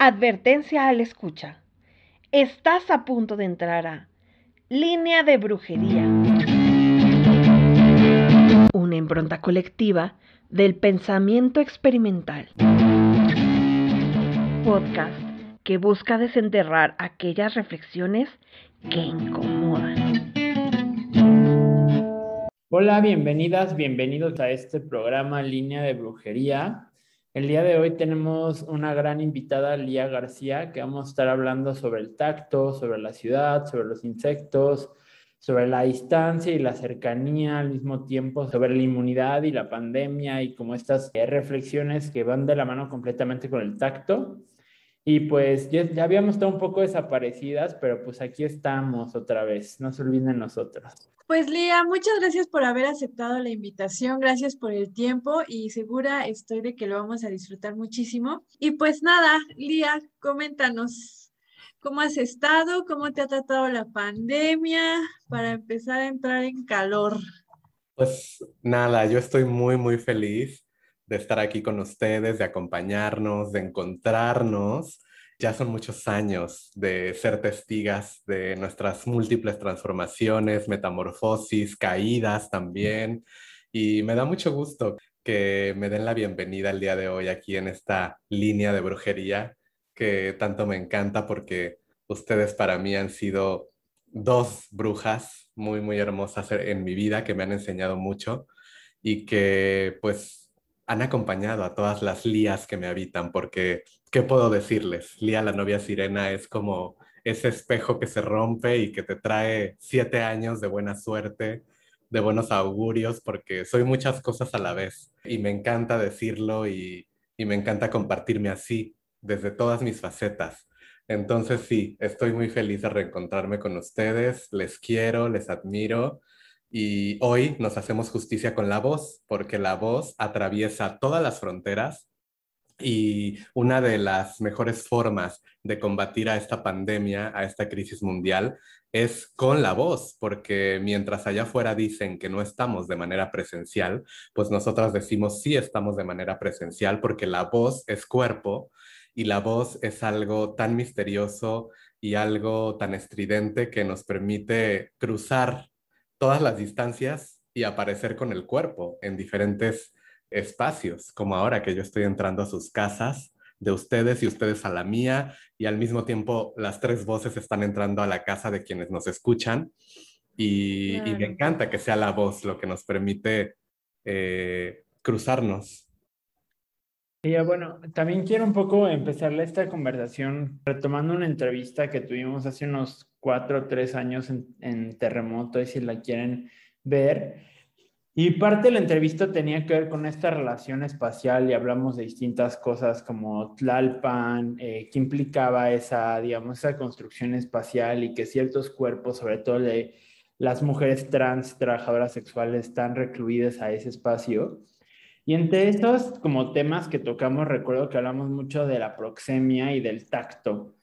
Advertencia al escucha. Estás a punto de entrar a Línea de Brujería. Una impronta colectiva del pensamiento experimental. Podcast que busca desenterrar aquellas reflexiones que incomodan. Hola, bienvenidas, bienvenidos a este programa Línea de Brujería. El día de hoy tenemos una gran invitada, Lía García, que vamos a estar hablando sobre el tacto, sobre la ciudad, sobre los insectos, sobre la distancia y la cercanía al mismo tiempo, sobre la inmunidad y la pandemia y como estas reflexiones que van de la mano completamente con el tacto. Y pues ya, ya habíamos estado un poco desaparecidas, pero pues aquí estamos otra vez, no se olviden nosotros. Pues Lía, muchas gracias por haber aceptado la invitación, gracias por el tiempo y segura estoy de que lo vamos a disfrutar muchísimo. Y pues nada, Lía, coméntanos, ¿cómo has estado? ¿Cómo te ha tratado la pandemia para empezar a entrar en calor? Pues nada, yo estoy muy, muy feliz de estar aquí con ustedes, de acompañarnos, de encontrarnos ya son muchos años de ser testigas de nuestras múltiples transformaciones, metamorfosis, caídas también. Y me da mucho gusto que me den la bienvenida el día de hoy aquí en esta línea de brujería que tanto me encanta porque ustedes para mí han sido dos brujas muy, muy hermosas en mi vida que me han enseñado mucho y que pues han acompañado a todas las lías que me habitan, porque, ¿qué puedo decirles? Lía, la novia sirena, es como ese espejo que se rompe y que te trae siete años de buena suerte, de buenos augurios, porque soy muchas cosas a la vez y me encanta decirlo y, y me encanta compartirme así, desde todas mis facetas. Entonces sí, estoy muy feliz de reencontrarme con ustedes, les quiero, les admiro y hoy nos hacemos justicia con la voz, porque la voz atraviesa todas las fronteras y una de las mejores formas de combatir a esta pandemia, a esta crisis mundial, es con la voz, porque mientras allá afuera dicen que no estamos de manera presencial, pues nosotras decimos sí estamos de manera presencial porque la voz es cuerpo y la voz es algo tan misterioso y algo tan estridente que nos permite cruzar todas las distancias y aparecer con el cuerpo en diferentes espacios, como ahora que yo estoy entrando a sus casas de ustedes y ustedes a la mía, y al mismo tiempo las tres voces están entrando a la casa de quienes nos escuchan, y, me encanta que sea la voz lo que nos permite eh, cruzarnos. Y bueno, también quiero un poco empezarle esta conversación retomando una entrevista que tuvimos hace unos cuatro o tres años en, Terremoto, y si la quieren ver. Y parte de la entrevista tenía que ver con esta relación espacial y hablamos de distintas cosas como Tlalpan, eh, qué implicaba esa, digamos, esa construcción espacial y que ciertos cuerpos, sobre todo de las mujeres trans trabajadoras sexuales, están recluidas a ese espacio. Y entre estos como temas que tocamos, recuerdo que hablamos mucho de la proxemia y del tacto,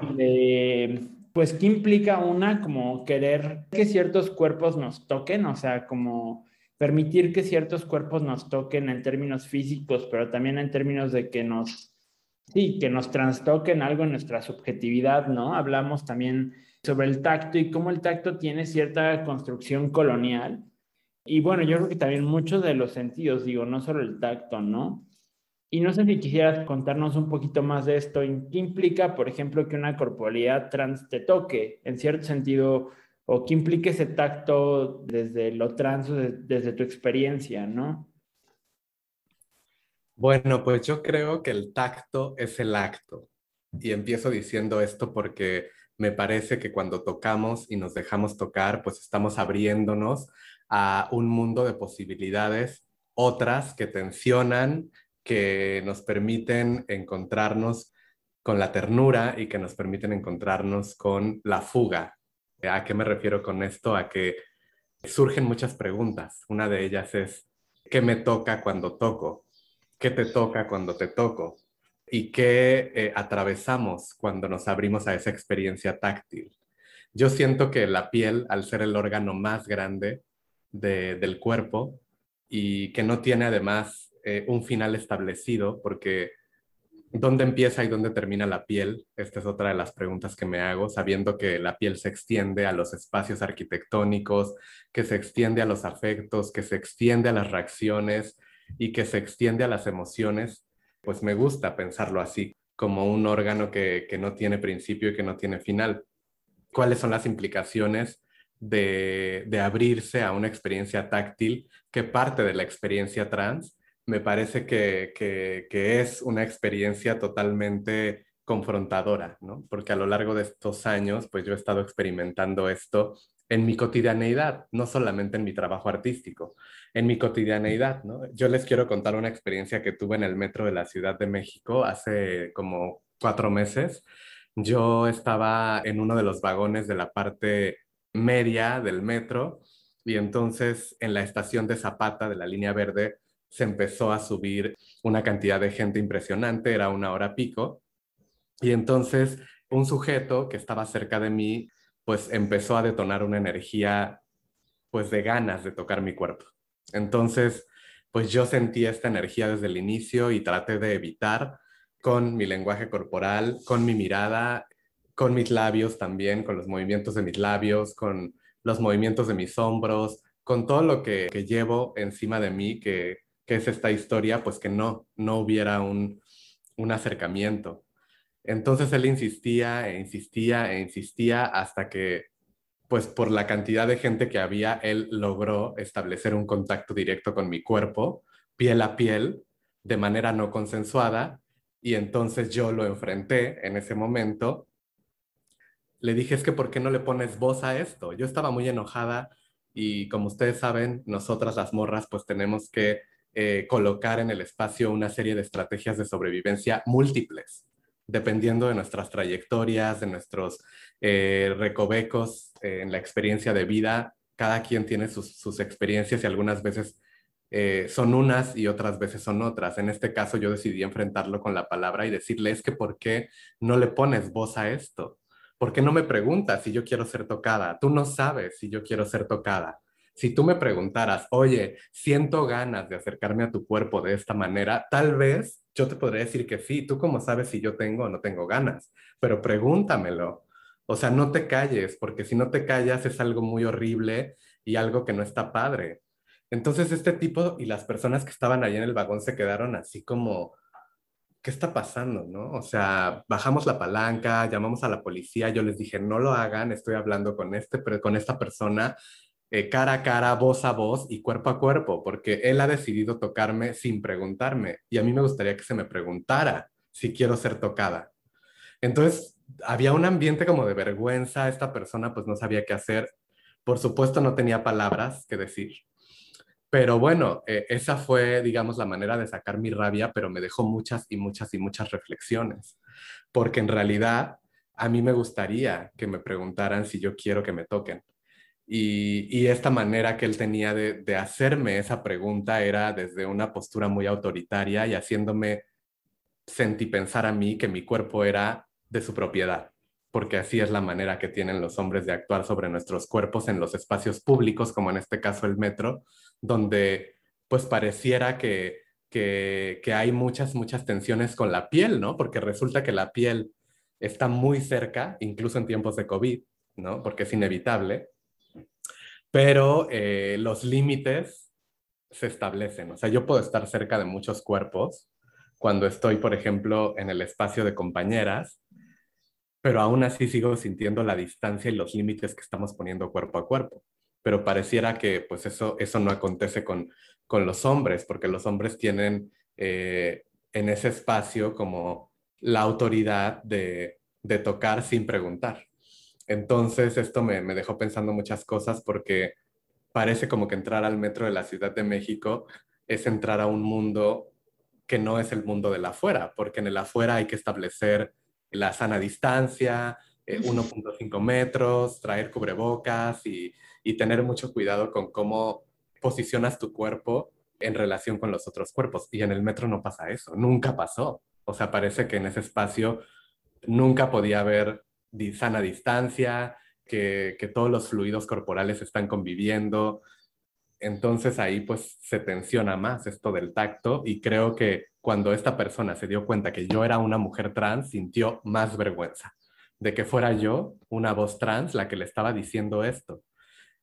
y de pues, ¿qué implica una como querer que ciertos cuerpos nos toquen? O sea, como permitir que ciertos cuerpos nos toquen en términos físicos, pero también en términos de que nos, sí, que nos trastoquen algo en nuestra subjetividad, ¿no? Hablamos también sobre el tacto y cómo el tacto tiene cierta construcción colonial. Y bueno, yo creo que también muchos de los sentidos, digo, no solo el tacto, ¿no? Y no sé si quisieras contarnos un poquito más de esto. ¿Qué implica, por ejemplo, que una corporalidad trans te toque, en cierto sentido, o qué implica ese tacto desde lo trans, desde tu experiencia, ¿no? Bueno, pues yo creo que el tacto es el acto. Y empiezo diciendo esto porque me parece que cuando tocamos y nos dejamos tocar, pues estamos abriéndonos a un mundo de posibilidades, otras que tensionan, que nos permiten encontrarnos con la ternura y que nos permiten encontrarnos con la fuga. ¿A qué me refiero con esto? A que surgen muchas preguntas. Una de ellas es, ¿qué me toca cuando toco? ¿Qué te toca cuando te toco? ¿Y qué eh, atravesamos cuando nos abrimos a esa experiencia táctil? Yo siento que la piel, al ser el órgano más grande del cuerpo y que no tiene además eh, un final establecido, porque ¿Dónde empieza y dónde termina la piel? Esta es otra de las preguntas que me hago, sabiendo que la piel se extiende a los espacios arquitectónicos, que se extiende a los afectos, que se extiende a las reacciones y que se extiende a las emociones, pues me gusta pensarlo así, como un órgano que, no tiene principio y que no tiene final. ¿Cuáles son las implicaciones de, abrirse a una experiencia táctil que parte de la experiencia trans? Me parece que, que es una experiencia totalmente confrontadora, ¿no? Porque a lo largo de estos años, pues yo he estado experimentando esto en mi cotidianeidad, no solamente en mi trabajo artístico, en mi cotidianeidad, ¿no? Yo les quiero contar una experiencia que tuve en el metro de la Ciudad de México hace como cuatro meses. Yo estaba en uno de los vagones de la parte media del metro y entonces en la estación de Zapata de la línea verde se empezó a subir una cantidad de gente impresionante, era una hora pico, y entonces un sujeto que estaba cerca de mí pues empezó a detonar una energía pues de ganas de tocar mi cuerpo. Entonces, pues yo sentí esta energía desde el inicio y traté de evitar con mi lenguaje corporal, con mi mirada, con mis labios también, con los movimientos de mis labios, con los movimientos de mis hombros, con todo lo que, llevo encima de mí, que, que, es esta historia, pues que no, no hubiera un, un acercamiento. Entonces él insistía e insistía e insistía hasta que, pues por la cantidad de gente que había, él logró establecer un contacto directo con mi cuerpo, piel a piel, de manera no consensuada, y entonces yo lo enfrenté en ese momento. Le dije, es que ¿por qué no le pones voz a esto? Yo estaba muy enojada y como ustedes saben, nosotras las morras pues tenemos que eh, colocar en el espacio una serie de estrategias de sobrevivencia múltiples dependiendo de nuestras trayectorias, de nuestros eh, recovecos eh, en la experiencia de vida. Cada quien tiene sus, experiencias y algunas veces son unas y otras veces son otras. En este caso yo decidí enfrentarlo con la palabra y decirle es que ¿por qué no le pones voz a esto? ¿Por qué no me preguntas si yo quiero ser tocada? Tú no sabes si yo quiero ser tocada. Si tú me preguntaras, oye, siento ganas de acercarme a tu cuerpo de esta manera, tal vez yo te podría decir que sí. Tú cómo sabes si yo tengo o no tengo ganas, pero pregúntamelo. O sea, no te calles, porque si no te callas es algo muy horrible y algo que no está padre. Entonces este tipo y las personas que estaban ahí en el vagón se quedaron así como, ¿qué está pasando? ¿No? O sea, bajamos la palanca, llamamos a la policía, yo les dije, no lo hagan, estoy hablando con, este, con esta persona eh, cara a cara, voz a voz y cuerpo a cuerpo, porque él ha decidido tocarme sin preguntarme y a mí me gustaría que se me preguntara si quiero ser tocada. Entonces, había un ambiente como de vergüenza, esta persona pues no sabía qué hacer, por supuesto no tenía palabras que decir, pero bueno, eh, esa fue, digamos, la manera de sacar mi rabia, pero me dejó muchas y muchas y muchas reflexiones, porque en realidad a mí me gustaría que me preguntaran si yo quiero que me toquen. Y, esta manera que él tenía de, hacerme esa pregunta era desde una postura muy autoritaria y haciéndome sentir pensar a mí que mi cuerpo era de su propiedad, porque así es la manera que tienen los hombres de actuar sobre nuestros cuerpos en los espacios públicos, como en este caso el metro, donde pues pareciera que, que, que hay muchas, muchas tensiones con la piel, ¿no? Porque resulta que la piel está muy cerca, incluso en tiempos de COVID, ¿no? Porque es inevitable pero eh, los límites se establecen. O sea, yo puedo estar cerca de muchos cuerpos cuando estoy, por ejemplo, en el espacio de compañeras, pero aún así sigo sintiendo la distancia y los límites que estamos poniendo cuerpo a cuerpo. Pero pareciera que pues eso, eso no acontece con, con los hombres, porque los hombres tienen eh, en ese espacio como la autoridad de, de tocar sin preguntar. Entonces esto me, dejó pensando muchas cosas porque parece como que entrar al metro de la Ciudad de México es entrar a un mundo que no es el mundo del afuera, porque en el afuera hay que establecer la sana distancia, 1.5 eh, metros, traer cubrebocas y, y tener mucho cuidado con cómo posicionas tu cuerpo en relación con los otros cuerpos. Y en el metro no pasa eso, nunca pasó. O sea, parece que en ese espacio nunca podía haber sana distancia, que, todos los fluidos corporales están conviviendo. Entonces ahí pues se tensiona más esto del tacto y creo que cuando esta persona se dio cuenta que yo era una mujer trans, sintió más vergüenza de que fuera yo, una voz trans, la que le estaba diciendo esto.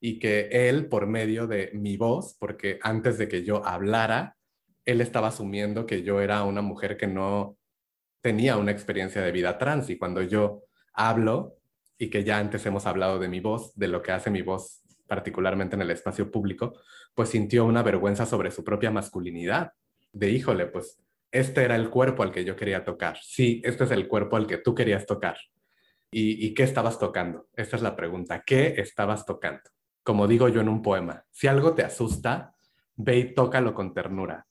Y que él, por medio de mi voz, porque antes de que yo hablara, él estaba asumiendo que yo era una mujer que no tenía una experiencia de vida trans. Y cuando yo hablo, y que ya antes hemos hablado de mi voz, de lo que hace mi voz particularmente en el espacio público, pues sintió una vergüenza sobre su propia masculinidad. De híjole, pues este era el cuerpo al que yo quería tocar. Sí, este es el cuerpo al que tú querías tocar. ¿Y, qué estabas tocando? Esta es la pregunta. ¿Qué estabas tocando? Como digo yo en un poema, si algo te asusta, ve y tócalo con ternura.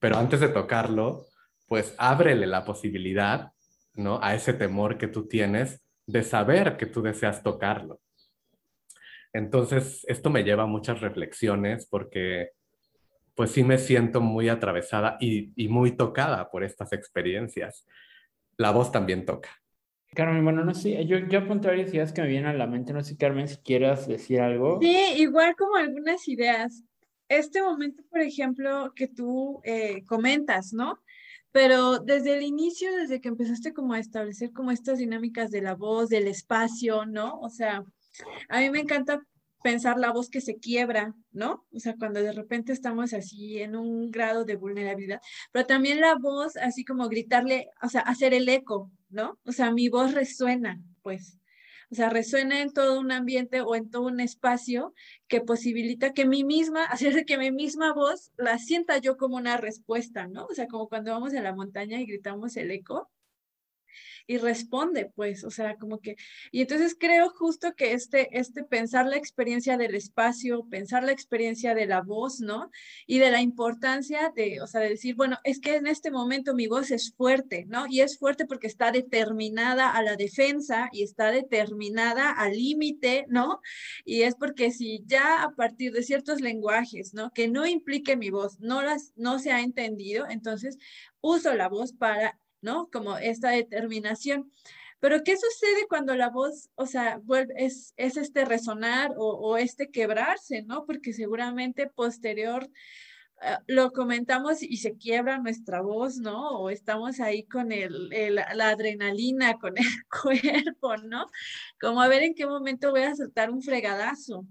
Pero antes de tocarlo, pues ábrele la posibilidad, ¿no? A ese temor que tú tienes de saber que tú deseas tocarlo. Entonces, esto me lleva a muchas reflexiones porque pues sí me siento muy atravesada y, y muy tocada por estas experiencias. La voz también toca. Carmen, bueno, no sé, yo, yo apunté varias ideas que me vienen a la mente, no sé, Carmen, si quieras decir algo. Sí, igual como algunas ideas. Este momento, por ejemplo, que tú eh, comentas, ¿no? Pero desde el inicio, desde que empezaste como a establecer como estas dinámicas de la voz, del espacio, ¿no? O sea, a mí me encanta pensar la voz que se quiebra, ¿no? O sea, cuando de repente estamos así en un grado de vulnerabilidad, pero también la voz, así como gritarle, o sea, hacer el eco, ¿no? O sea, mi voz resuena, pues. O sea, resuena en todo un ambiente o en todo un espacio que posibilita que mi misma, hacer que mi misma voz la sienta yo como una respuesta, ¿no? O sea, como cuando vamos a la montaña y gritamos el eco, y responde, pues, o sea, como que, y entonces creo justo que este, este pensar la experiencia del espacio, pensar la experiencia de la voz, ¿no? Y de la importancia de, o sea, de decir, bueno, es que en este momento mi voz es fuerte, ¿no? Y es fuerte porque está determinada a la defensa y está determinada al límite, ¿no? Y es porque si ya a partir de ciertos lenguajes, ¿no? Que no implique mi voz, no las, no se ha entendido, entonces uso la voz para ¿no? Como esta determinación. Pero ¿qué sucede cuando la voz, o sea, vuelve, es, es este resonar o, este quebrarse, ¿no? Porque seguramente posterior eh, lo comentamos y se quiebra nuestra voz, ¿no? O estamos ahí con el, la adrenalina, con el cuerpo, ¿no? Como a ver en qué momento voy a soltar un fregadazo.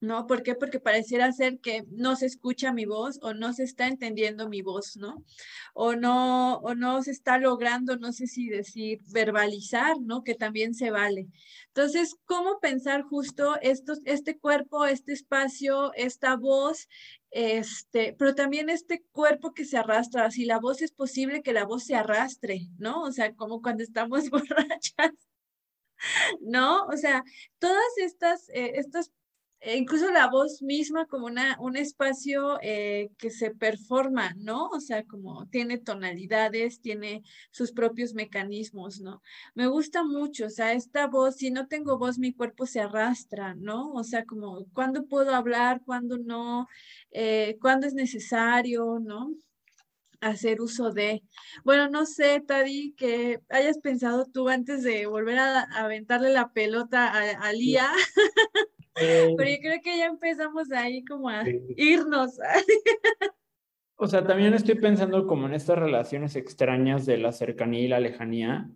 ¿No? ¿Por qué? Porque pareciera ser que no se escucha mi voz o no se está entendiendo mi voz, ¿no? O no, o no se está logrando, no sé si decir, verbalizar, ¿no? Que también se vale. Entonces, ¿cómo pensar justo estos, este cuerpo, este espacio, esta voz, este, pero también este cuerpo que se arrastra? Si la voz es posible que la voz se arrastre, ¿no? O sea, como cuando estamos borrachas. ¿no? O sea, todas estas, eh, estas incluso la voz misma como una, un espacio eh, que se performa, ¿no? O sea, como tiene tonalidades, tiene sus propios mecanismos, ¿no? Me gusta mucho, o sea, esta voz, si no tengo voz, mi cuerpo se arrastra, ¿no? O sea, como cuándo puedo hablar, cuándo no, eh, cuándo es necesario, ¿no? hacer uso de. Bueno, no sé, Tadi, que hayas pensado tú antes de volver a, aventarle la pelota a, a Lía. Pero yo creo que ya empezamos ahí como a irnos. O sea, también estoy pensando como en estas relaciones extrañas de la cercanía y la lejanía.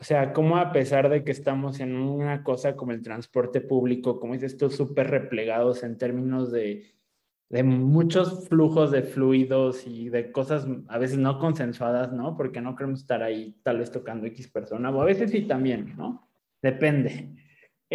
O sea, como a pesar de que estamos en una cosa como el transporte público, como dices tú, súper replegados en términos de, de muchos flujos de fluidos y de cosas a veces no consensuadas, ¿no? Porque no queremos estar ahí tal vez tocando X persona, o a veces sí también, ¿no? Depende.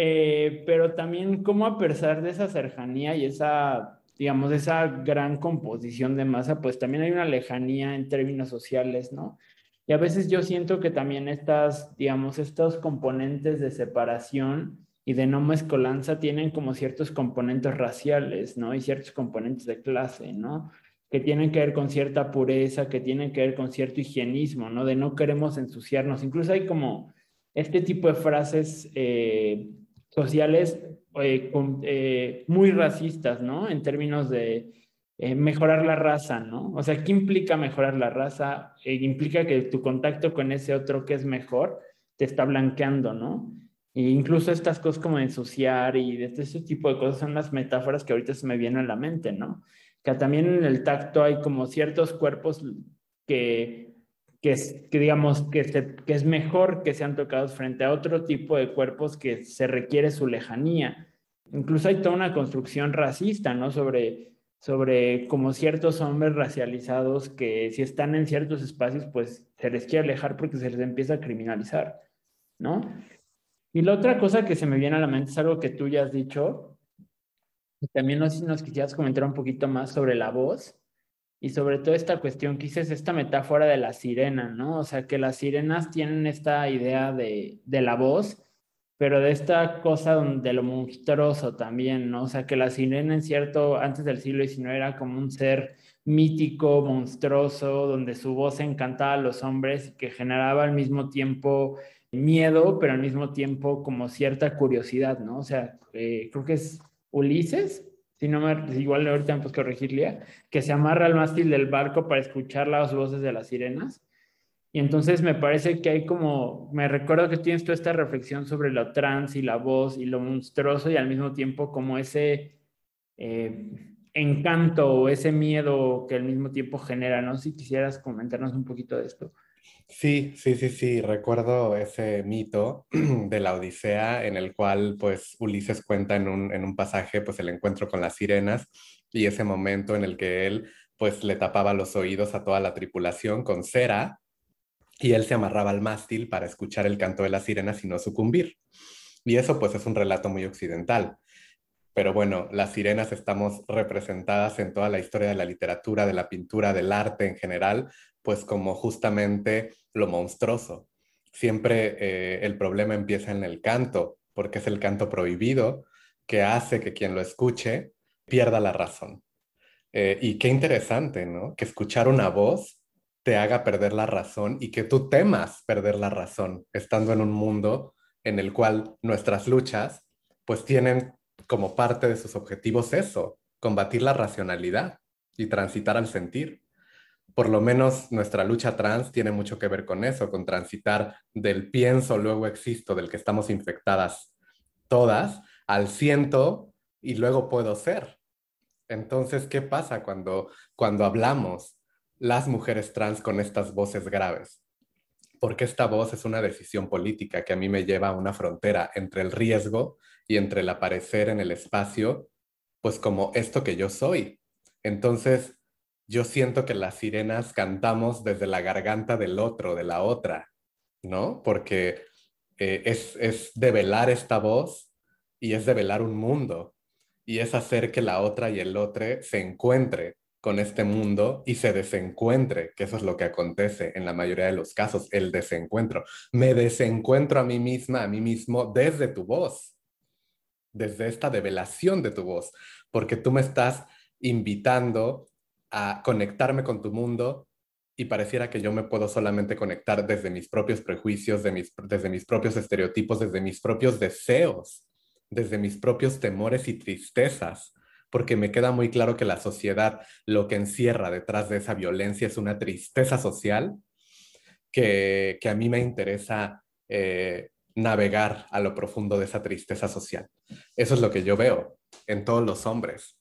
Eh, pero también cómo a pesar de esa cercanía y esa, digamos, esa gran composición de masa, pues también hay una lejanía en términos sociales, ¿no? Y a veces yo siento que también estas, digamos, estos componentes de separación y de no mezcolanza tienen como ciertos componentes raciales, ¿no? Y ciertos componentes de clase, ¿no? Que tienen que ver con cierta pureza, que tienen que ver con cierto higienismo, ¿no? De no queremos ensuciarnos. Incluso hay como este tipo de frases eh, sociales eh, eh, muy racistas, ¿no? En términos de eh, mejorar la raza, ¿no? O sea, ¿qué implica mejorar la raza? implica que tu contacto con ese otro que es mejor te está blanqueando, ¿no? E incluso estas cosas como ensuciar y de este tipo de cosas son las metáforas que ahorita se me vienen a la mente, ¿no? Que también en el tacto hay como ciertos cuerpos que, que, que digamos, que, que es mejor que sean tocados frente a otro tipo de cuerpos que se requiere su lejanía. Incluso hay toda una construcción racista, ¿no? Sobre, sobre como ciertos hombres racializados que si están en ciertos espacios, pues se les quiere alejar porque se les empieza a criminalizar, ¿no? Y la otra cosa que se me viene a la mente es algo que tú ya has dicho, y también no sé si nos quisieras comentar un poquito más sobre la voz y sobre todo esta cuestión que dices, esta metáfora de la sirena, ¿no? O sea, que las sirenas tienen esta idea de, de la voz, pero de esta cosa de lo monstruoso también, ¿no? O sea, que la sirena en cierto, antes del siglo XIX era como un ser mítico, monstruoso, donde su voz encantaba a los hombres y que generaba al mismo tiempo miedo, pero al mismo tiempo como cierta curiosidad, ¿no? O sea, eh, creo que es Ulises, si no me, igual ahorita me puedes corregir, que se amarra al mástil del barco para escuchar las voces de las sirenas. Y entonces me parece que hay como, me recuerdo que tienes toda esta reflexión sobre lo trans y la voz y lo monstruoso y al mismo tiempo como ese eh, encanto o ese miedo que al mismo tiempo genera, ¿no? Si quisieras comentarnos un poquito de esto. Sí, sí, sí, sí, recuerdo ese mito de la Odisea en el cual pues Ulises cuenta en un, en un pasaje pues el encuentro con las sirenas y ese momento en el que él pues le tapaba los oídos a toda la tripulación con cera y él se amarraba al mástil para escuchar el canto de las sirenas y no sucumbir. Y eso pues es un relato muy occidental. Pero bueno, las sirenas estamos representadas en toda la historia de la literatura, de la pintura, del arte en general, pues como justamente lo monstruoso. Siempre eh, el problema empieza en el canto, porque es el canto prohibido que hace que quien lo escuche pierda la razón. Eh, y qué interesante, ¿no? Que escuchar una voz te haga perder la razón y que tú temas perder la razón, estando en un mundo en el cual nuestras luchas pues tienen como parte de sus objetivos eso, combatir la racionalidad y transitar al sentir por lo menos nuestra lucha trans tiene mucho que ver con eso, con transitar del pienso, luego existo, del que estamos infectadas todas, al siento y luego puedo ser. Entonces, ¿qué pasa cuando, cuando hablamos las mujeres trans con estas voces graves? Porque esta voz es una decisión política que a mí me lleva a una frontera entre el riesgo y entre el aparecer en el espacio, pues como esto que yo soy. Entonces, yo siento que las sirenas cantamos desde la garganta del otro, de la otra, ¿no? Porque eh, es, es develar esta voz y es develar un mundo y es hacer que la otra y el otro se encuentre con este mundo y se desencuentre, que eso es lo que acontece en la mayoría de los casos, el desencuentro. Me desencuentro a mí misma, a mí mismo, desde tu voz, desde esta develación de tu voz, porque tú me estás invitando a conectarme con tu mundo y pareciera que yo me puedo solamente conectar desde mis propios prejuicios, desde mis propios estereotipos, desde mis propios deseos, desde mis propios temores y tristezas, porque me queda muy claro que la sociedad lo que encierra detrás de esa violencia es una tristeza social que, a mí me interesa eh, navegar a lo profundo de esa tristeza social. Eso es lo que yo veo en todos los hombres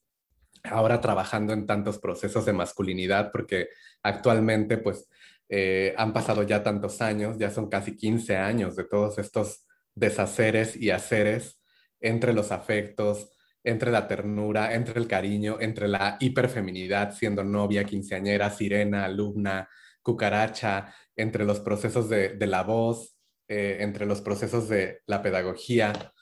ahora trabajando en tantos procesos de masculinidad, porque actualmente pues eh, han pasado ya tantos años, ya son casi 15 años de todos estos deshaceres y haceres entre los afectos, entre la ternura, entre el cariño, entre la hiperfeminidad, siendo novia, quinceañera, sirena, alumna, cucaracha, entre los procesos de, la voz, eh, entre los procesos de la pedagogía,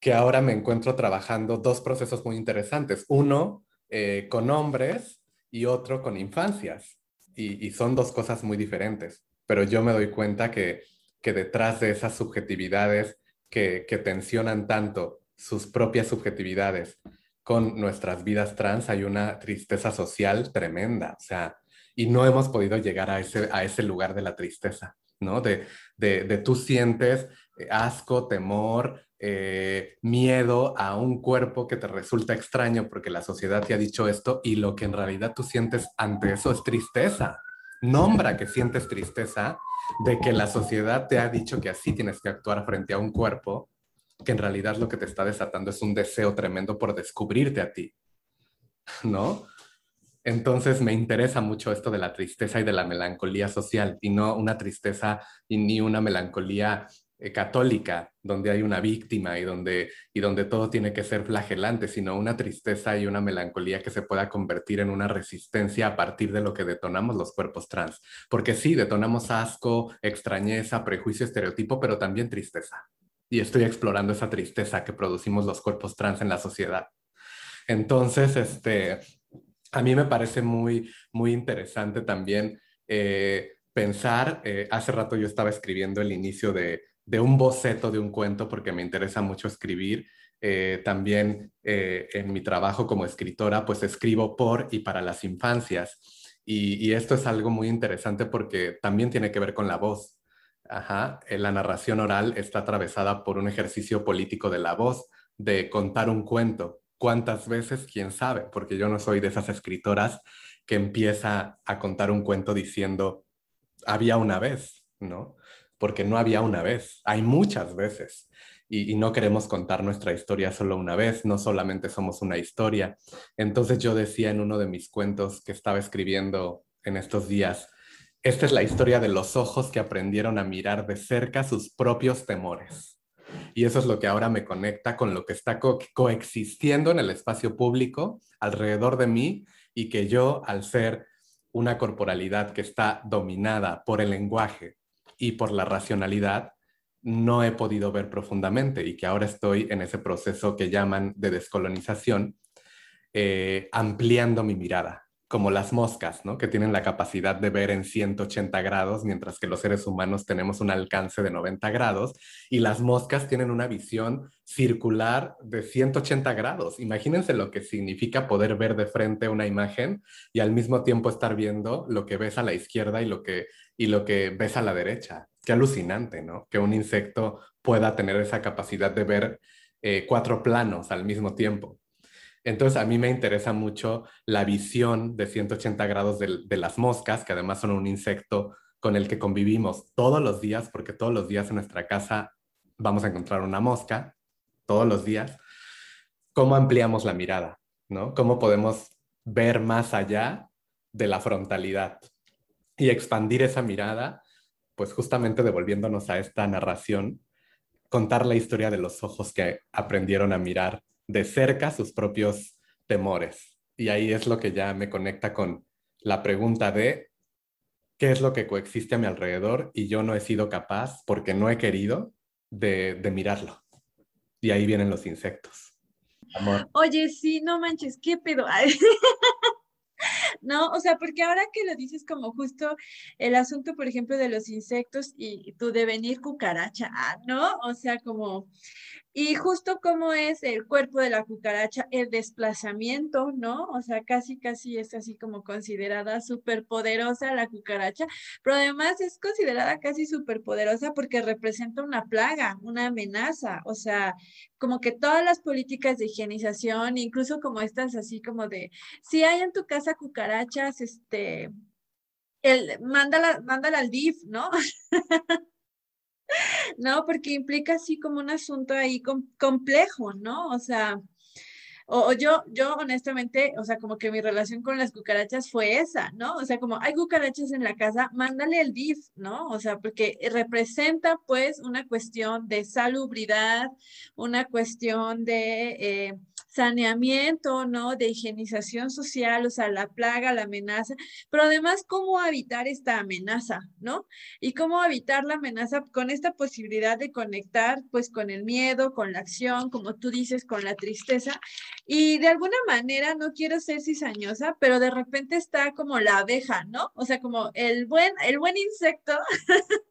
que ahora me encuentro trabajando dos procesos muy interesantes. Uno eh, con hombres y otro con infancias. Y, son dos cosas muy diferentes. Pero yo me doy cuenta que, que detrás de esas subjetividades que, que tensionan tanto sus propias subjetividades con nuestras vidas trans hay una tristeza social tremenda. O sea, y no hemos podido llegar a ese, a ese lugar de la tristeza, ¿no? De, de, de tú sientes asco, temor, eh, miedo a un cuerpo que te resulta extraño porque la sociedad te ha dicho esto y lo que en realidad tú sientes ante eso es tristeza. Nombra que sientes tristeza de que la sociedad te ha dicho que así tienes que actuar frente a un cuerpo que en realidad lo que te está desatando es un deseo tremendo por descubrirte a ti, ¿no? Entonces me interesa mucho esto de la tristeza y de la melancolía social y no una tristeza y ni una melancolía eh, católica donde hay una víctima y donde, y donde todo tiene que ser flagelante, sino una tristeza y una melancolía que se pueda convertir en una resistencia a partir de lo que detonamos los cuerpos trans. Porque sí, detonamos asco, extrañeza, prejuicio, estereotipo, pero también tristeza. Y estoy explorando esa tristeza que producimos los cuerpos trans en la sociedad. Entonces, este, a mí me parece muy, muy interesante también eh, pensar, eh, hace rato yo estaba escribiendo el inicio de, un boceto de un cuento porque me interesa mucho escribir. Eh, también en mi trabajo como escritora, pues escribo por y para las infancias. Y, esto es algo muy interesante porque también tiene que ver con la voz. Ajá. La narración oral está atravesada por un ejercicio político de la voz, de contar un cuento. ¿Cuántas veces? ¿Quién sabe? Porque yo no soy de esas escritoras que empieza a contar un cuento diciendo, había una vez, ¿no? Porque no había una vez, hay muchas veces. Y, no queremos contar nuestra historia solo una vez, no solamente somos una historia. Entonces yo decía en uno de mis cuentos que estaba escribiendo en estos días, esta es la historia de los ojos que aprendieron a mirar de cerca sus propios temores. Y eso es lo que ahora me conecta con lo que está coexistiendo en el espacio público alrededor de mí y que yo, al ser una corporalidad que está dominada por el lenguaje y por la racionalidad, no he podido ver profundamente y que ahora estoy en ese proceso que llaman de descolonización, eh, ampliando mi mirada, como las moscas, ¿no? Que tienen la capacidad de ver en 180 grados, mientras que los seres humanos tenemos un alcance de 90 grados, y las moscas tienen una visión circular de 180 grados. Imagínense lo que significa poder ver de frente una imagen y al mismo tiempo estar viendo lo que ves a la izquierda y lo que, y lo que ves a la derecha. Qué alucinante, ¿no? Que un insecto pueda tener esa capacidad de ver eh, cuatro planos al mismo tiempo. Entonces a mí me interesa mucho la visión de 180 grados de, las moscas, que además son un insecto con el que convivimos todos los días, porque todos los días en nuestra casa vamos a encontrar una mosca, todos los días. ¿Cómo ampliamos la mirada? ¿no? ¿Cómo podemos ver más allá de la frontalidad y expandir esa mirada? Pues justamente devolviéndonos a esta narración, contar la historia de los ojos que aprendieron a mirar de cerca sus propios temores. Y ahí es lo que ya me conecta con la pregunta de qué es lo que coexiste a mi alrededor y yo no he sido capaz, porque no he querido, de, mirarlo. Y ahí vienen los insectos. Oye, sí, no manches, qué pedo. ¿no? O sea, porque ahora que lo dices como justo el asunto, por ejemplo, de los insectos y tu devenir cucaracha, ¿no? O sea, como y justo como es el cuerpo de la cucaracha, el desplazamiento, ¿no? O sea, casi, casi es así como considerada súper poderosa la cucaracha, pero además es considerada casi súper poderosa porque representa una plaga, una amenaza, o sea, como que todas las políticas de higienización, incluso como estas así como de, si hay en tu casa cucarachas, este, el, mándala, mándala al DIF, ¿no? ¿no? Porque implica así como un asunto ahí complejo, ¿no? O sea, o, yo, yo honestamente, o sea, como que mi relación con las cucarachas fue esa, ¿no? O sea, como hay cucarachas en la casa, mándale el DIF, ¿no? O sea, porque representa pues una cuestión de salubridad, una cuestión de... Eh, saneamiento, ¿no? De higienización social, o sea, la plaga, la amenaza, pero además cómo evitar esta amenaza, ¿no? Y cómo evitar la amenaza con esta posibilidad de conectar, pues, con el miedo, con la acción, como tú dices, con la tristeza. Y de alguna manera, no quiero ser cizañosa, pero de repente está como la abeja, ¿no? O sea, como el buen, el buen insecto.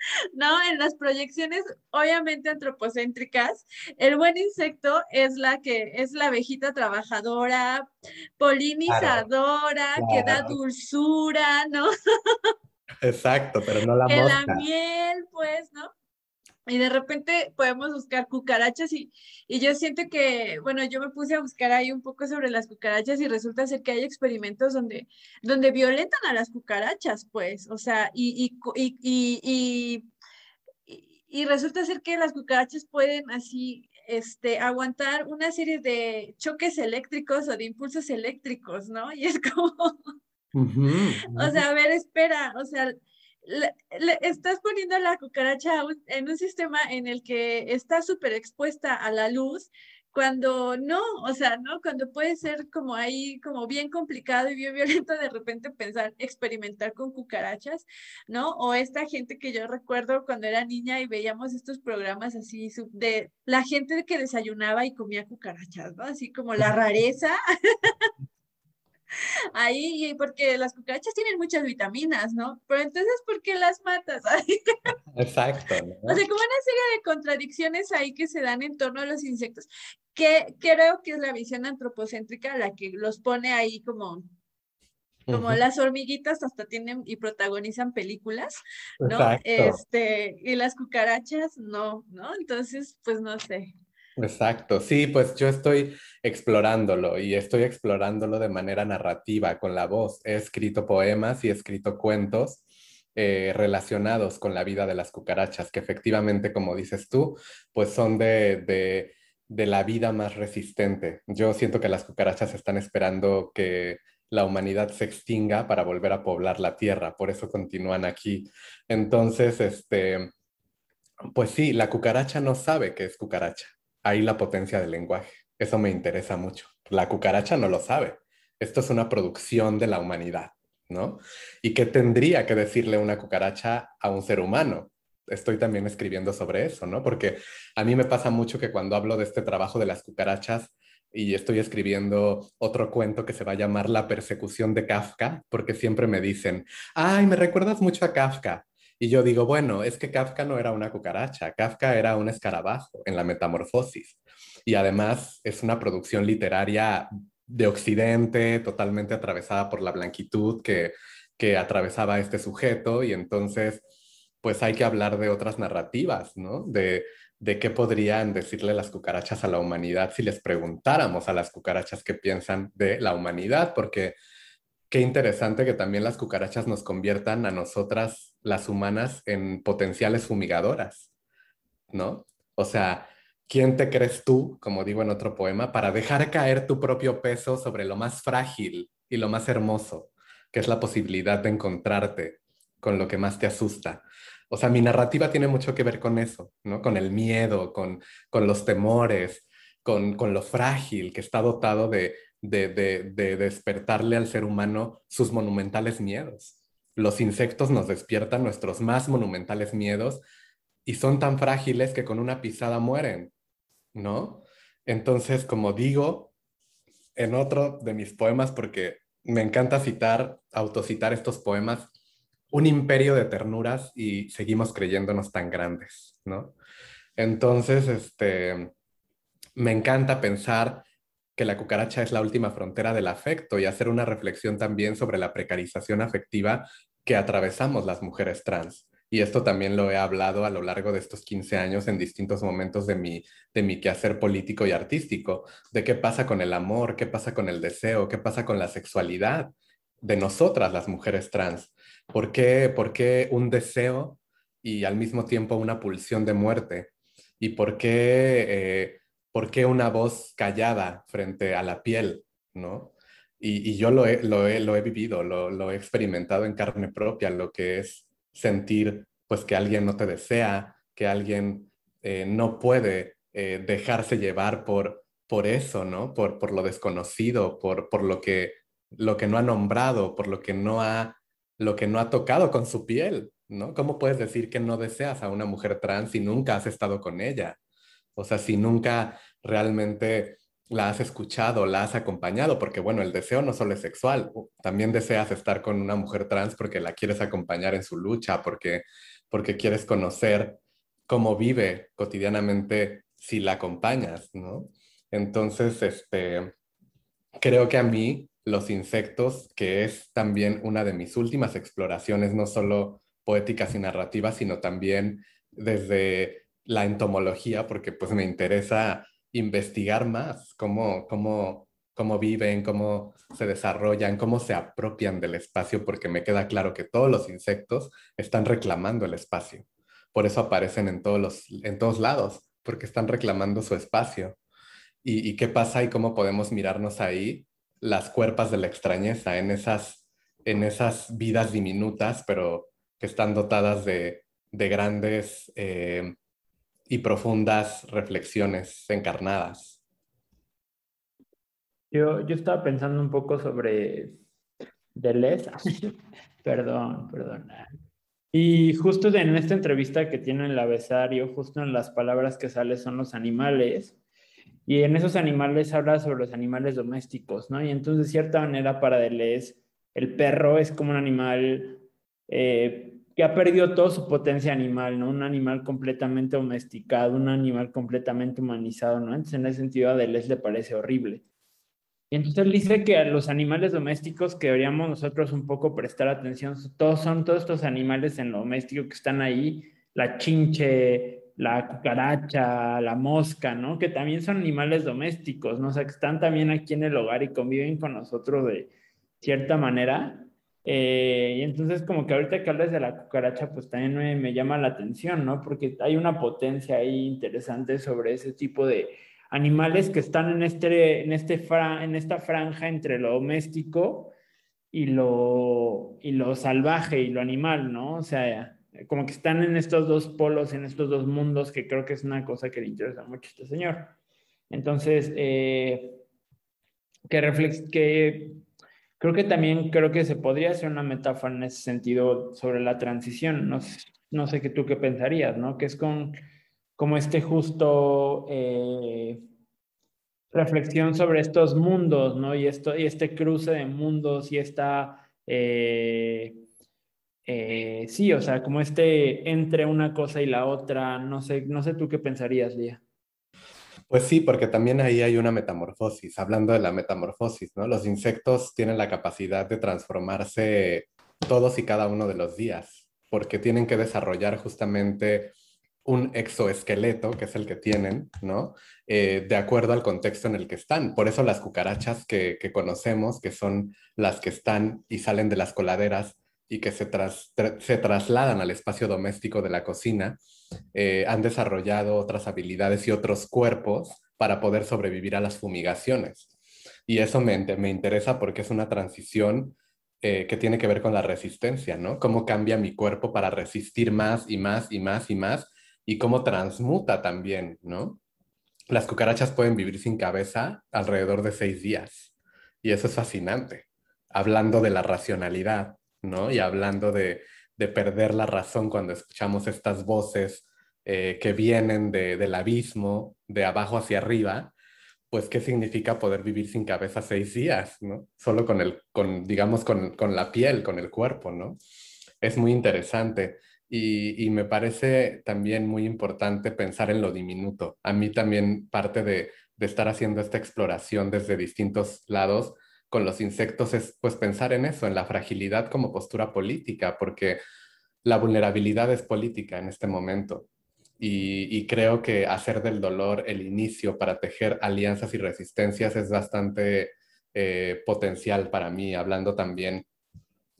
¿no? En las proyecciones, obviamente antropocéntricas, el buen insecto es la que es la abejita trabajadora, polinizadora, que da dulzura, ¿no? Exacto, pero no la que la miel, pues, ¿no? Y de repente podemos buscar cucarachas y, y, yo siento que, bueno, yo me puse a buscar ahí un poco sobre las cucarachas y resulta ser que hay experimentos donde, donde violentan a las cucarachas, pues, o sea, y, y, y, y resulta ser que las cucarachas pueden así este, aguantar una serie de choques eléctricos o de impulsos eléctricos, ¿no? Y es como, o sea, a ver, espera, o sea, estás poniendo la cucaracha en un sistema en el que está súper expuesta a la luz, cuando no, o sea, ¿no? Cuando puede ser como ahí, como bien complicado y bien violento de repente pensar, experimentar con cucarachas, ¿no? O esta gente que yo recuerdo cuando era niña y veíamos estos programas así de la gente que desayunaba y comía cucarachas, ¿no? Así como la rareza. ahí, porque las cucarachas tienen muchas vitaminas, ¿no? Pero entonces, ¿por qué las matas? Exacto. O sea, como una serie de contradicciones ahí que se dan en torno a los insectos, que creo que es la visión antropocéntrica la que los pone ahí como como las hormiguitas hasta tienen y protagonizan películas, ¿no? Este, y las cucarachas no, ¿no? Entonces, pues no sé. Exacto, sí, pues yo estoy explorándolo y estoy explorándolo de manera narrativa con la voz. He escrito poemas y he escrito cuentos eh, relacionados con la vida de las cucarachas, que efectivamente, como dices tú, pues son de, de, de la vida más resistente. Yo siento que las cucarachas están esperando que la humanidad se extinga para volver a poblar la tierra, por eso continúan aquí. Entonces, este, pues sí, la cucaracha no sabe que es cucaracha ahí la potencia del lenguaje. Eso me interesa mucho. La cucaracha no lo sabe. Esto es una producción de la humanidad, ¿no? ¿Y qué tendría que decirle una cucaracha a un ser humano? Estoy también escribiendo sobre eso, ¿no? Porque a mí me pasa mucho que cuando hablo de este trabajo de las cucarachas y estoy escribiendo otro cuento que se va a llamar La persecución de Kafka, porque siempre me dicen, ay, me recuerdas mucho a Kafka. Y yo digo, bueno, es que Kafka no era una cucaracha, Kafka era un escarabajo en la metamorfosis. Y además es una producción literaria de Occidente, totalmente atravesada por la blanquitud que, que atravesaba este sujeto. Y entonces, pues hay que hablar de otras narrativas, ¿no? De, de qué podrían decirle las cucarachas a la humanidad si les preguntáramos a las cucarachas qué piensan de la humanidad, porque qué interesante que también las cucarachas nos conviertan a nosotras, las humanas, en potenciales fumigadoras, ¿no? O sea, ¿quién te crees tú, como digo en otro poema, para dejar caer tu propio peso sobre lo más frágil y lo más hermoso, que es la posibilidad de encontrarte con lo que más te asusta? O sea, mi narrativa tiene mucho que ver con eso, ¿no? Con el miedo, con, con los temores, con, con lo frágil que está dotado de, de, despertarle al ser humano sus monumentales miedos. Los insectos nos despiertan nuestros más monumentales miedos y son tan frágiles que con una pisada mueren, ¿no? Entonces, como digo en otro de mis poemas, porque me encanta citar, autocitar estos poemas, un imperio de ternuras y seguimos creyéndonos tan grandes, ¿no? Entonces, este, me encanta pensar que la cucaracha es la última frontera del afecto y hacer una reflexión también sobre la precarización afectiva que atravesamos las mujeres trans. Y esto también lo he hablado a lo largo de estos 15 años en distintos momentos de mi, de mi quehacer político y artístico, de qué pasa con el amor, qué pasa con el deseo, qué pasa con la sexualidad de nosotras las mujeres trans. ¿Por qué, por qué un deseo y al mismo tiempo una pulsión de muerte? ¿Y por qué eh, ¿por qué una voz callada frente a la piel? ¿no? Y, yo lo he, lo he, lo he vivido, lo, lo, he experimentado en carne propia, lo que es sentir pues que alguien no te desea, que alguien eh, no puede eh, dejarse llevar por, por eso, ¿no? Por, por lo desconocido, por, por lo, que, lo que no ha nombrado, por lo que no ha, lo que no ha tocado con su piel, ¿no? ¿Cómo puedes decir que no deseas a una mujer trans si nunca has estado con ella? O sea, si nunca realmente la has escuchado, la has acompañado, porque bueno, el deseo no solo es sexual, también deseas estar con una mujer trans porque la quieres acompañar en su lucha, porque, porque quieres conocer cómo vive cotidianamente si la acompañas, ¿no? Entonces, este, creo que a mí los insectos, que es también una de mis últimas exploraciones, no solo poéticas y narrativas, sino también desde la entomología porque pues me interesa investigar más cómo, cómo, cómo viven, cómo se desarrollan, cómo se apropian del espacio, porque me queda claro que todos los insectos están reclamando el espacio. Por eso aparecen en todos, los, en todos lados, porque están reclamando su espacio. ¿Y, qué pasa y cómo podemos mirarnos ahí? Las cuerpas de la extrañeza, en esas, en esas vidas diminutas, pero que están dotadas de, de grandes eh, y profundas reflexiones encarnadas. Yo, yo estaba pensando un poco sobre Deleuze. perdón, perdón. Y justo en esta entrevista que tiene el abesario, justo en las palabras que sale son los animales. Y en esos animales habla sobre los animales domésticos, ¿no? Y entonces, de cierta manera, para Deleuze, el perro es como un animal eh, ha perdido toda su potencia animal, ¿no? Un animal completamente domesticado, un animal completamente humanizado, ¿no? Entonces, en ese sentido, a Deleuze le parece horrible. Y entonces él dice que a los animales domésticos que deberíamos nosotros un poco prestar atención, todos son todos estos animales en lo doméstico que están ahí, la chinche, la cucaracha, la mosca, ¿no? Que también son animales domésticos, ¿no? O sea, que están también aquí en el hogar y conviven con nosotros de cierta manera. Eh, y entonces como que ahorita que hablas de la cucaracha, pues también me, me llama la atención, ¿no? Porque hay una potencia ahí interesante sobre ese tipo de animales que están en, este, en, este en esta franja entre lo doméstico y lo, y lo salvaje y lo animal, ¿no? O sea, como que están en estos dos polos, en estos dos mundos, que creo que es una cosa que le interesa mucho a este señor. Entonces, eh, que, reflex que creo que también creo que se podría hacer una metáfora en ese sentido sobre la transición. No, no sé qué tú qué pensarías, ¿no? Que es con como este justo eh, reflexión sobre estos mundos, ¿no? Y, esto, y este cruce de mundos y esta, eh, eh, sí, o sea, como este entre una cosa y la otra, no sé, no sé tú qué pensarías, Lía. Pues sí, porque también ahí hay una metamorfosis, hablando de la metamorfosis. Los insectos tienen la capacidad de transformarse todos y cada uno de los días, porque tienen que desarrollar justamente un exoesqueleto, que es el que tienen. Eh, de acuerdo al contexto en el que están. Por eso las cucarachas que, conocemos, que son las que están y salen de las coladeras y que se trasladan al espacio doméstico de la cocina, eh, han desarrollado otras habilidades y otros cuerpos para poder sobrevivir a las fumigaciones. Y eso me, me interesa porque es una transición eh, que tiene que ver con la resistencia, ¿no? Cómo cambia mi cuerpo para resistir más y más y más y más y cómo transmuta también, ¿no? Las cucarachas pueden vivir sin cabeza alrededor de seis días y eso es fascinante, hablando de la racionalidad, ¿no? Y hablando de, perder la razón cuando escuchamos estas voces eh, que vienen del abismo, de abajo hacia arriba, pues qué significa poder vivir sin cabeza seis días, ¿no? Solo con el, con, digamos, con, con la piel, con el cuerpo, ¿no? Es muy interesante. Y, me parece también muy importante pensar en lo diminuto. A mí también parte de, estar haciendo esta exploración desde distintos lados con los insectos es pues pensar en eso, en la fragilidad como postura política, porque la vulnerabilidad es política en este momento. Y, creo que hacer del dolor el inicio para tejer alianzas y resistencias es bastante eh, potencial para mí, hablando también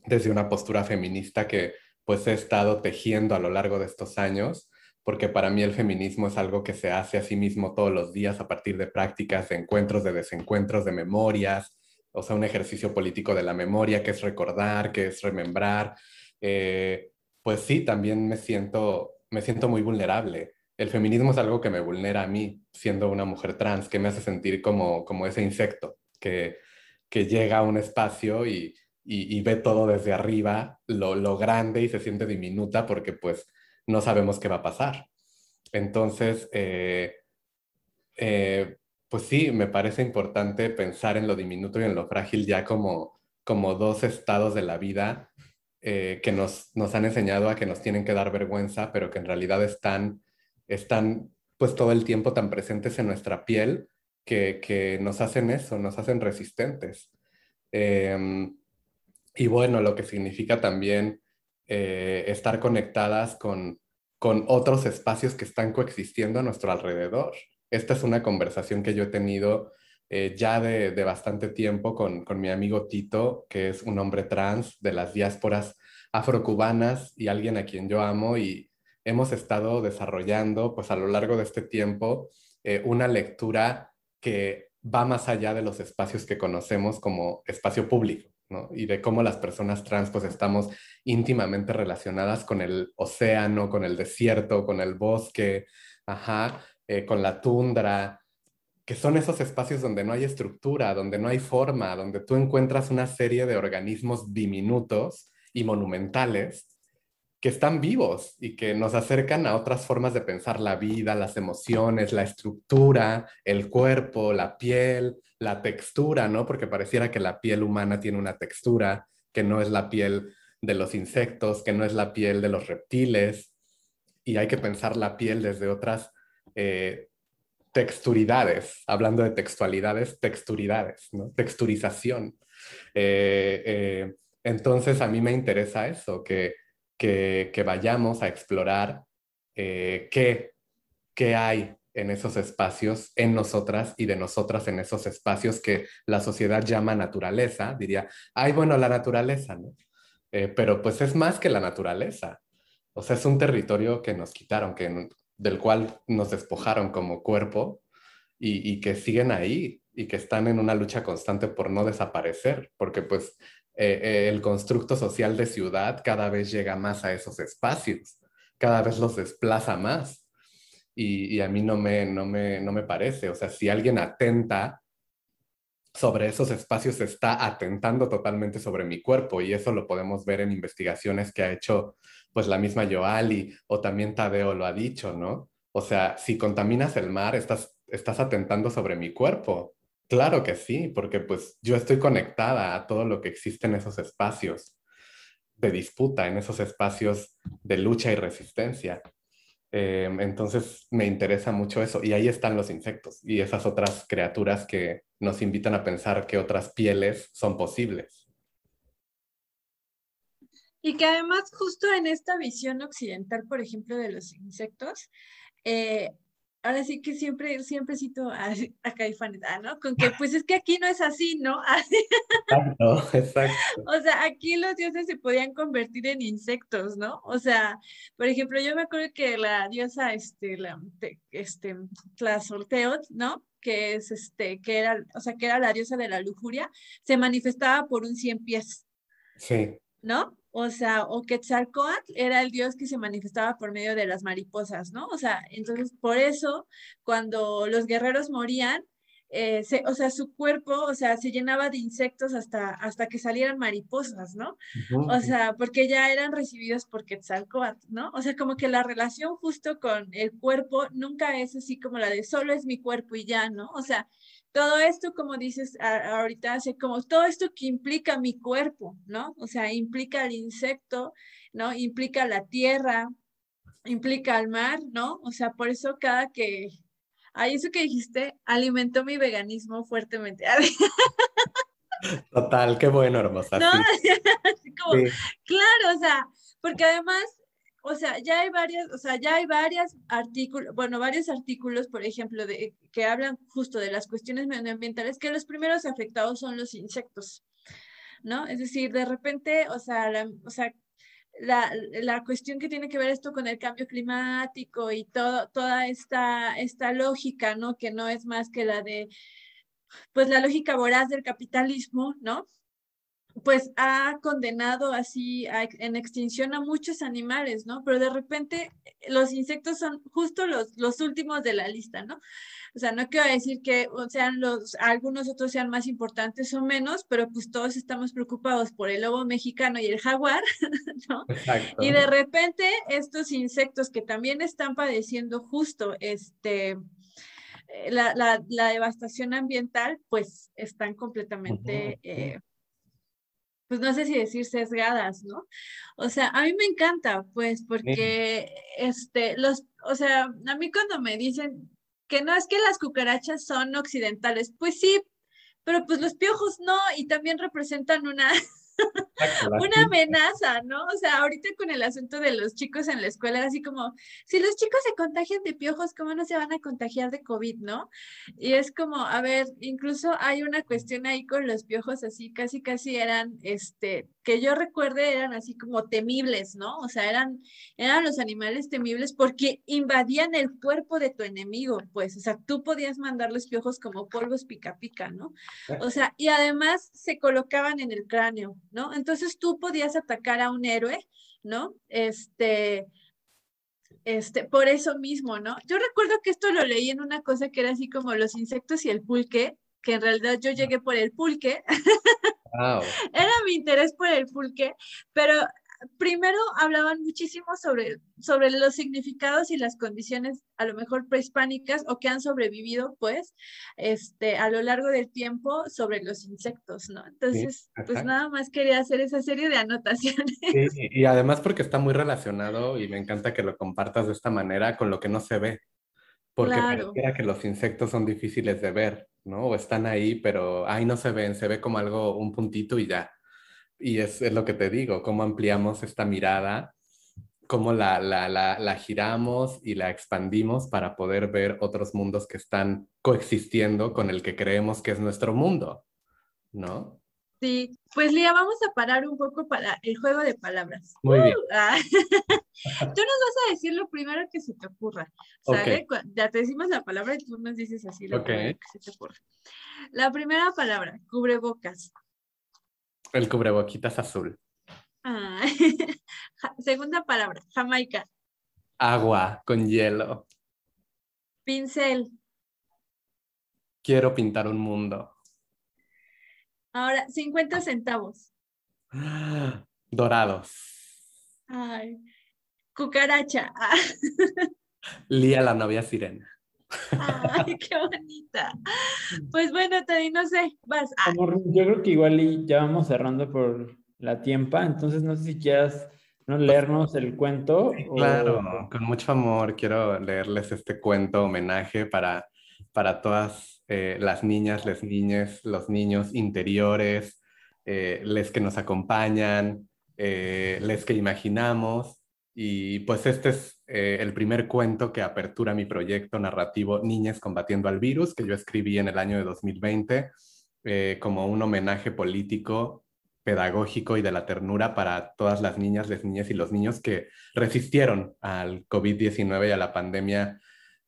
desde una postura feminista que pues he estado tejiendo a lo largo de estos años, porque para mí el feminismo es algo que se hace a sí mismo todos los días a partir de prácticas, de encuentros, de desencuentros, de memorias, o sea, un ejercicio político de la memoria que es recordar, que es remembrar. Eh, pues sí, también me siento, me siento muy vulnerable. El feminismo es algo que me vulnera a mí, siendo una mujer trans, que me hace sentir como, como ese insecto que, que llega a un espacio y, y, ve todo desde arriba, lo, grande y se siente diminuta porque pues no sabemos qué va a pasar. Entonces, eh, eh, pues sí, me parece importante pensar en lo diminuto y en lo frágil ya como, como dos estados de la vida eh, que nos, nos han enseñado a que nos tienen que dar vergüenza, pero que en realidad están, están pues todo el tiempo tan presentes en nuestra piel que, que nos hacen eso, nos hacen resistentes. Em, y bueno, lo que significa también eh, estar conectadas con, con otros espacios que están coexistiendo a nuestro alrededor. Esta es una conversación que yo he tenido eh, ya de, de, bastante tiempo con, con mi amigo Tito, que es un hombre trans de las diásporas afrocubanas y alguien a quien yo amo y hemos estado desarrollando, pues a lo largo de este tiempo, eh, una lectura que va más allá de los espacios que conocemos como espacio público, ¿no? Y de cómo las personas trans pues estamos íntimamente relacionadas con el océano, con el desierto, con el bosque, ajá, eh, con la tundra, que son esos espacios donde no hay estructura, donde no hay forma, donde tú encuentras una serie de organismos diminutos y monumentales que están vivos y que nos acercan a otras formas de pensar la vida, las emociones, la estructura, el cuerpo, la piel, la textura, ¿no? Porque pareciera que la piel humana tiene una textura que no es la piel de los insectos, que no es la piel de los reptiles, y hay que pensar la piel desde otras eh, texturidades, hablando de textualidades, texturidades, ¿no? Texturización. Eh, eh, entonces a mí me interesa eso, que que, vayamos a explorar qué, qué hay en esos espacios, en nosotras y de nosotras en esos espacios que la sociedad llama naturaleza, diría, ay, bueno, la naturaleza, ¿no? Pero pues es más que la naturaleza. O sea, es un territorio que nos quitaron, que, del cual nos despojaron como cuerpo y, y, que siguen ahí y que están en una lucha constante por no desaparecer, porque pues eh, eh, el constructo social de ciudad cada vez llega más a esos espacios, cada vez los desplaza más. Y, a mí no me, no, me, no me parece. O sea, si alguien atenta sobre esos espacios, está atentando totalmente sobre mi cuerpo. Y eso lo podemos ver en investigaciones que ha hecho pues la misma Joali o también Tadeo lo ha dicho, ¿no? O sea, si contaminas el mar, estás, estás atentando sobre mi cuerpo. Claro que sí, porque pues yo estoy conectada a todo lo que existe en esos espacios de disputa, en esos espacios de lucha y resistencia. Em, entonces me interesa mucho eso y ahí están los insectos y esas otras criaturas que nos invitan a pensar que otras pieles son posibles. Y que además justo en esta visión occidental, por ejemplo, de los insectos, eh, ahora sí que siempre, siempre cito a, a Caifanes, ah, ¿no? Con que pues es que aquí no es así, ¿no? Exacto, exacto. O sea, aquí los dioses se podían convertir en insectos, ¿no? O sea, por ejemplo, yo me acuerdo que la diosa, este, la, este, Tlazolteotl, ¿no? Que es, este, que era, o sea, que era la diosa de la lujuria, se manifestaba por un cien pies. Sí. ¿No? O sea, o Quetzalcoatl era el dios que se manifestaba por medio de las mariposas, ¿no? O sea, entonces por eso cuando los guerreros morían, eh, o sea, su cuerpo, o sea, se llenaba de insectos hasta, hasta que salieran mariposas, ¿no? O sea, porque ya eran recibidos por Quetzalcoatl, ¿no? O sea, como que la relación justo con el cuerpo nunca es así como la de solo es mi cuerpo y ya, ¿no? O sea, todo esto, como dices ahorita, hace como todo esto que implica mi cuerpo, ¿no? O sea, implica el insecto, ¿no? Implica la tierra, implica el mar, ¿no? O sea, por eso cada que, ay, eso que dijiste, alimentó mi veganismo fuertemente. Total, qué bueno, hermosa. No, como, claro, o sea, porque además o sea, ya hay varias, o sea, ya hay varias artículos, bueno, varios artículos, por ejemplo, de, que hablan justo de las cuestiones medioambientales, que los primeros afectados son los insectos, ¿no? Es decir, de repente, o sea, la, o sea, la, la, cuestión que tiene que ver esto con el cambio climático y todo, toda esta, esta lógica, ¿no? Que no es más que la de, pues la lógica voraz del capitalismo, ¿no? Pues ha condenado así en extinción a muchos animales, ¿no? Pero de repente los insectos son justo los, los últimos de la lista, ¿no? O sea, no quiero decir que sean los, algunos otros sean más importantes o menos, pero pues todos estamos preocupados por el lobo mexicano y el jaguar, ¿no? Exacto. Y de repente estos insectos que también están padeciendo justo este, eh, la, la, la devastación ambiental, pues están completamente pues no sé si decir sesgadas, ¿no? O sea, a mí me encanta, pues, porque, este, los, o sea, a mí cuando me dicen que no es que las cucarachas son occidentales, pues sí, pero pues los piojos no, y también representan una, una amenaza, ¿no? O sea, ahorita con el asunto de los chicos en la escuela, así como, si los chicos se contagian de piojos, ¿cómo no se van a contagiar de COVID, no? Y es como, a ver, incluso hay una cuestión ahí con los piojos, así casi, casi eran, este, que yo recuerde eran así como temibles, ¿no? O sea, eran, eran los animales temibles porque invadían el cuerpo de tu enemigo, pues, o sea, tú podías mandarles piojos como polvos pica pica, ¿no? O sea, y además se colocaban en el cráneo, ¿no? Entonces tú podías atacar a un héroe, ¿no? Este, este, por eso mismo, ¿no? Yo recuerdo que esto lo leí en una cosa que era así como los insectos y el pulque, que en realidad yo llegué por el pulque. Era mi interés por el pulque, pero primero hablaban muchísimo sobre, sobre los significados y las condiciones a lo mejor prehispánicas o que han sobrevivido pues este, a lo largo del tiempo sobre los insectos, ¿no? Entonces, pues nada más quería hacer esa serie de anotaciones. Sí, y además porque está muy relacionado y me encanta que lo compartas de esta manera con lo que no se ve. Porque claro. que los insectos son difíciles de ver, ¿no? O están ahí, pero ahí no se ven, se ve como algo, un puntito y ya. Y es, es lo que te digo, cómo ampliamos esta mirada, cómo la, la, la, la, giramos y la expandimos para poder ver otros mundos que están coexistiendo con el que creemos que es nuestro mundo, ¿no? Sí, pues Lía, vamos a parar un poco para el juego de palabras. Muy bien. Uh, ah. tú nos vas a decir lo primero que se te ocurra. ¿Sale? Ya te decimos la palabra y tú nos dices así lo primero que se te ocurra. La primera palabra, cubrebocas. El cubreboquitas azul. Ah. Segunda palabra, Jamaica. Agua con hielo. Pincel. Quiero pintar un mundo. Ahora, 50 centavos. Dorados. Ay, cucaracha. Lía la novia sirena. Ay, qué bonita. Pues bueno, Teddy, no sé, vas. Ah. yo creo que igual ya vamos cerrando por la tiempo, entonces no sé si quieras ¿no? leernos el cuento. Claro, con mucho amor quiero leerles este cuento homenaje para, para todas eh, las niñas, las niñas, los niños interiores, eh, les que nos acompañan, eh, les que imaginamos. Y pues este es el primer cuento que apertura mi proyecto narrativo Niñas combatiendo al virus, que yo escribí en el año de 2020 como un homenaje político pedagógico y de la ternura para todas las niñas, las niñas y los niños que resistieron al COVID-19 y a la pandemia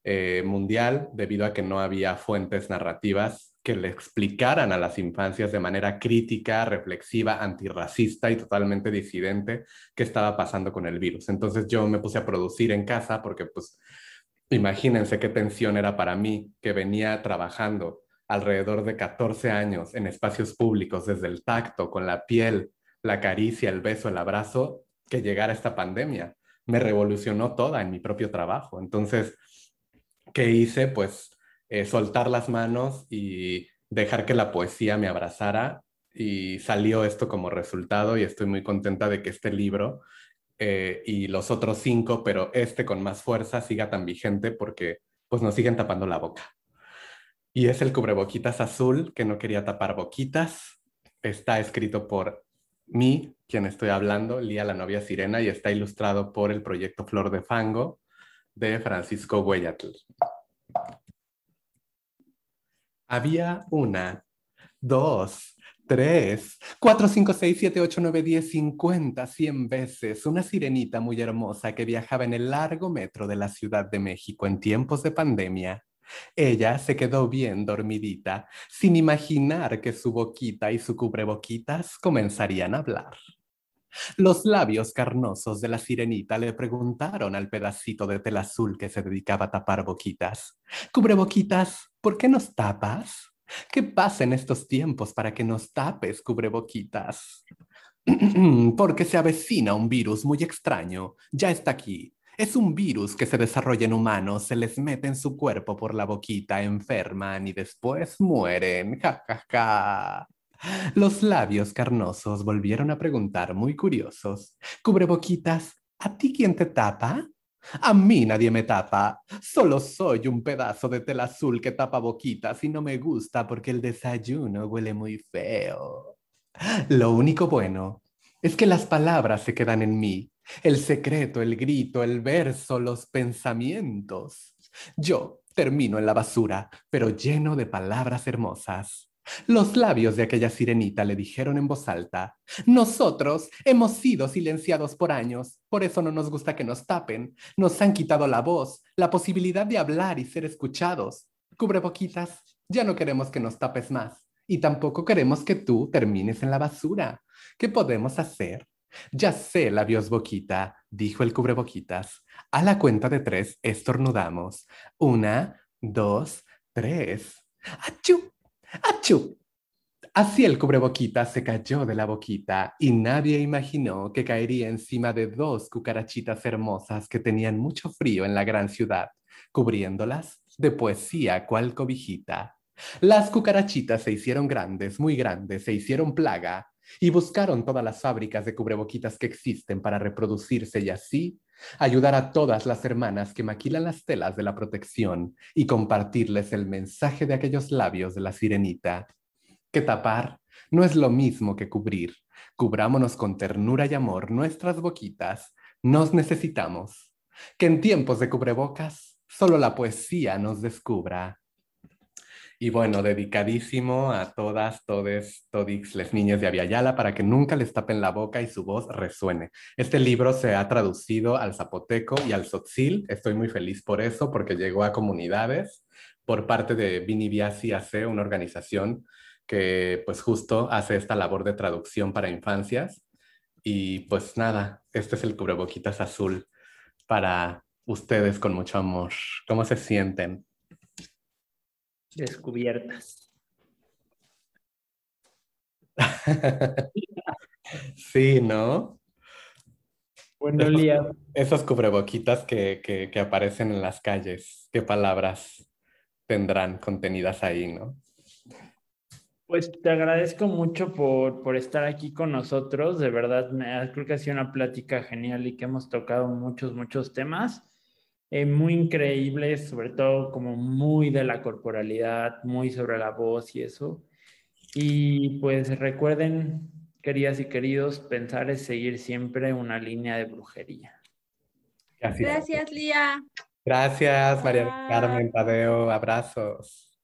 eh, mundial debido a que no había fuentes narrativas que le explicaran a las infancias de manera crítica, reflexiva, antirracista y totalmente disidente qué estaba pasando con el virus. Entonces yo me puse a producir en casa porque pues imagínense qué tensión era para mí que venía trabajando alrededor de 14 años en espacios públicos desde el tacto, con la piel, la caricia, el beso, el abrazo, que llegara esta pandemia. Me revolucionó toda en mi propio trabajo. Entonces, ¿qué hice? Pues eh, soltar las manos y dejar que la poesía me abrazara y salió esto como resultado y estoy muy contenta de que este libro eh, y los otros cinco, pero este con más fuerza siga tan vigente porque pues nos siguen tapando la boca. Y es el cubreboquitas azul que no quería tapar boquitas. Está escrito por mí, quien estoy hablando, Lía la novia sirena, y está ilustrado por el proyecto Flor de Fango, de Francisco Huellatl. Había una, dos, tres, cuatro, cinco, seis, siete, ocho, nueve, diez, cincuenta, cien veces una sirenita muy hermosa que viajaba en el largo metro de la Ciudad de México en tiempos de pandemia. Ella se quedó bien dormidita, sin imaginar que su boquita y su cubreboquitas comenzarían a hablar. Los labios carnosos de la sirenita le preguntaron al pedacito de tela azul que se dedicaba a tapar boquitas. Cubre boquitas, ¿por qué nos tapas? ¿Qué pasa en estos tiempos para que nos tapes, cubre boquitas? Porque se avecina un virus muy extraño. Ya está aquí. Es un virus que se desarrolla en humanos, se les mete en su cuerpo por la boquita, enferman y después mueren. Ja, ja, ja. Los labios carnosos volvieron a preguntar muy curiosos. Cubreboquitas, ¿a ti quién te tapa? A mí nadie me tapa. Solo soy un pedazo de tela azul que tapa boquitas y no me gusta porque el desayuno huele muy feo. Lo único bueno es que las palabras se quedan en mí. El secreto, el grito, el verso, los pensamientos. Yo termino en la basura, pero lleno de palabras hermosas. Los labios de aquella sirenita le dijeron en voz alta, nosotros hemos sido silenciados por años, por eso no nos gusta que nos tapen, nos han quitado la voz, la posibilidad de hablar y ser escuchados. Cubreboquitas, ya no queremos que nos tapes más y tampoco queremos que tú termines en la basura. ¿Qué podemos hacer? Ya sé, labios boquita, dijo el cubreboquitas. A la cuenta de tres estornudamos. Una, dos, tres. ¡Achú! ¡Achú! Así el cubreboquita se cayó de la boquita y nadie imaginó que caería encima de dos cucarachitas hermosas que tenían mucho frío en la gran ciudad, cubriéndolas de poesía cual cobijita. Las cucarachitas se hicieron grandes, muy grandes, se hicieron plaga y buscaron todas las fábricas de cubreboquitas que existen para reproducirse y así ayudar a todas las hermanas que maquilan las telas de la protección y compartirles el mensaje de aquellos labios de la sirenita. Que tapar no es lo mismo que cubrir. Cubrámonos con ternura y amor nuestras boquitas. Nos necesitamos. Que en tiempos de cubrebocas solo la poesía nos descubra. Y bueno, dedicadísimo a todas, todes, todix, les niñas de Aviala para que nunca les tapen la boca y su voz resuene. Este libro se ha traducido al zapoteco y al tzotzil. Estoy muy feliz por eso, porque llegó a comunidades por parte de Vini Biasi AC, una organización que pues justo hace esta labor de traducción para infancias. Y pues nada, este es el cubreboquitas azul para ustedes con mucho amor. ¿Cómo se sienten? Descubiertas. sí, ¿no? Bueno, Lía. Esos cubreboquitas que, que, que, aparecen en las calles, ¿qué palabras tendrán contenidas ahí, no? Pues te agradezco mucho por, por estar aquí con nosotros. De verdad, me, creo que ha sido una plática genial y que hemos tocado muchos, muchos temas. Eh, muy increíbles, sobre todo como muy de la corporalidad, muy sobre la voz y eso. Y pues recuerden, queridas y queridos, pensar es seguir siempre una línea de brujería. Gracias, Lía. Gracias, María Carmen Tadeo. Abrazos.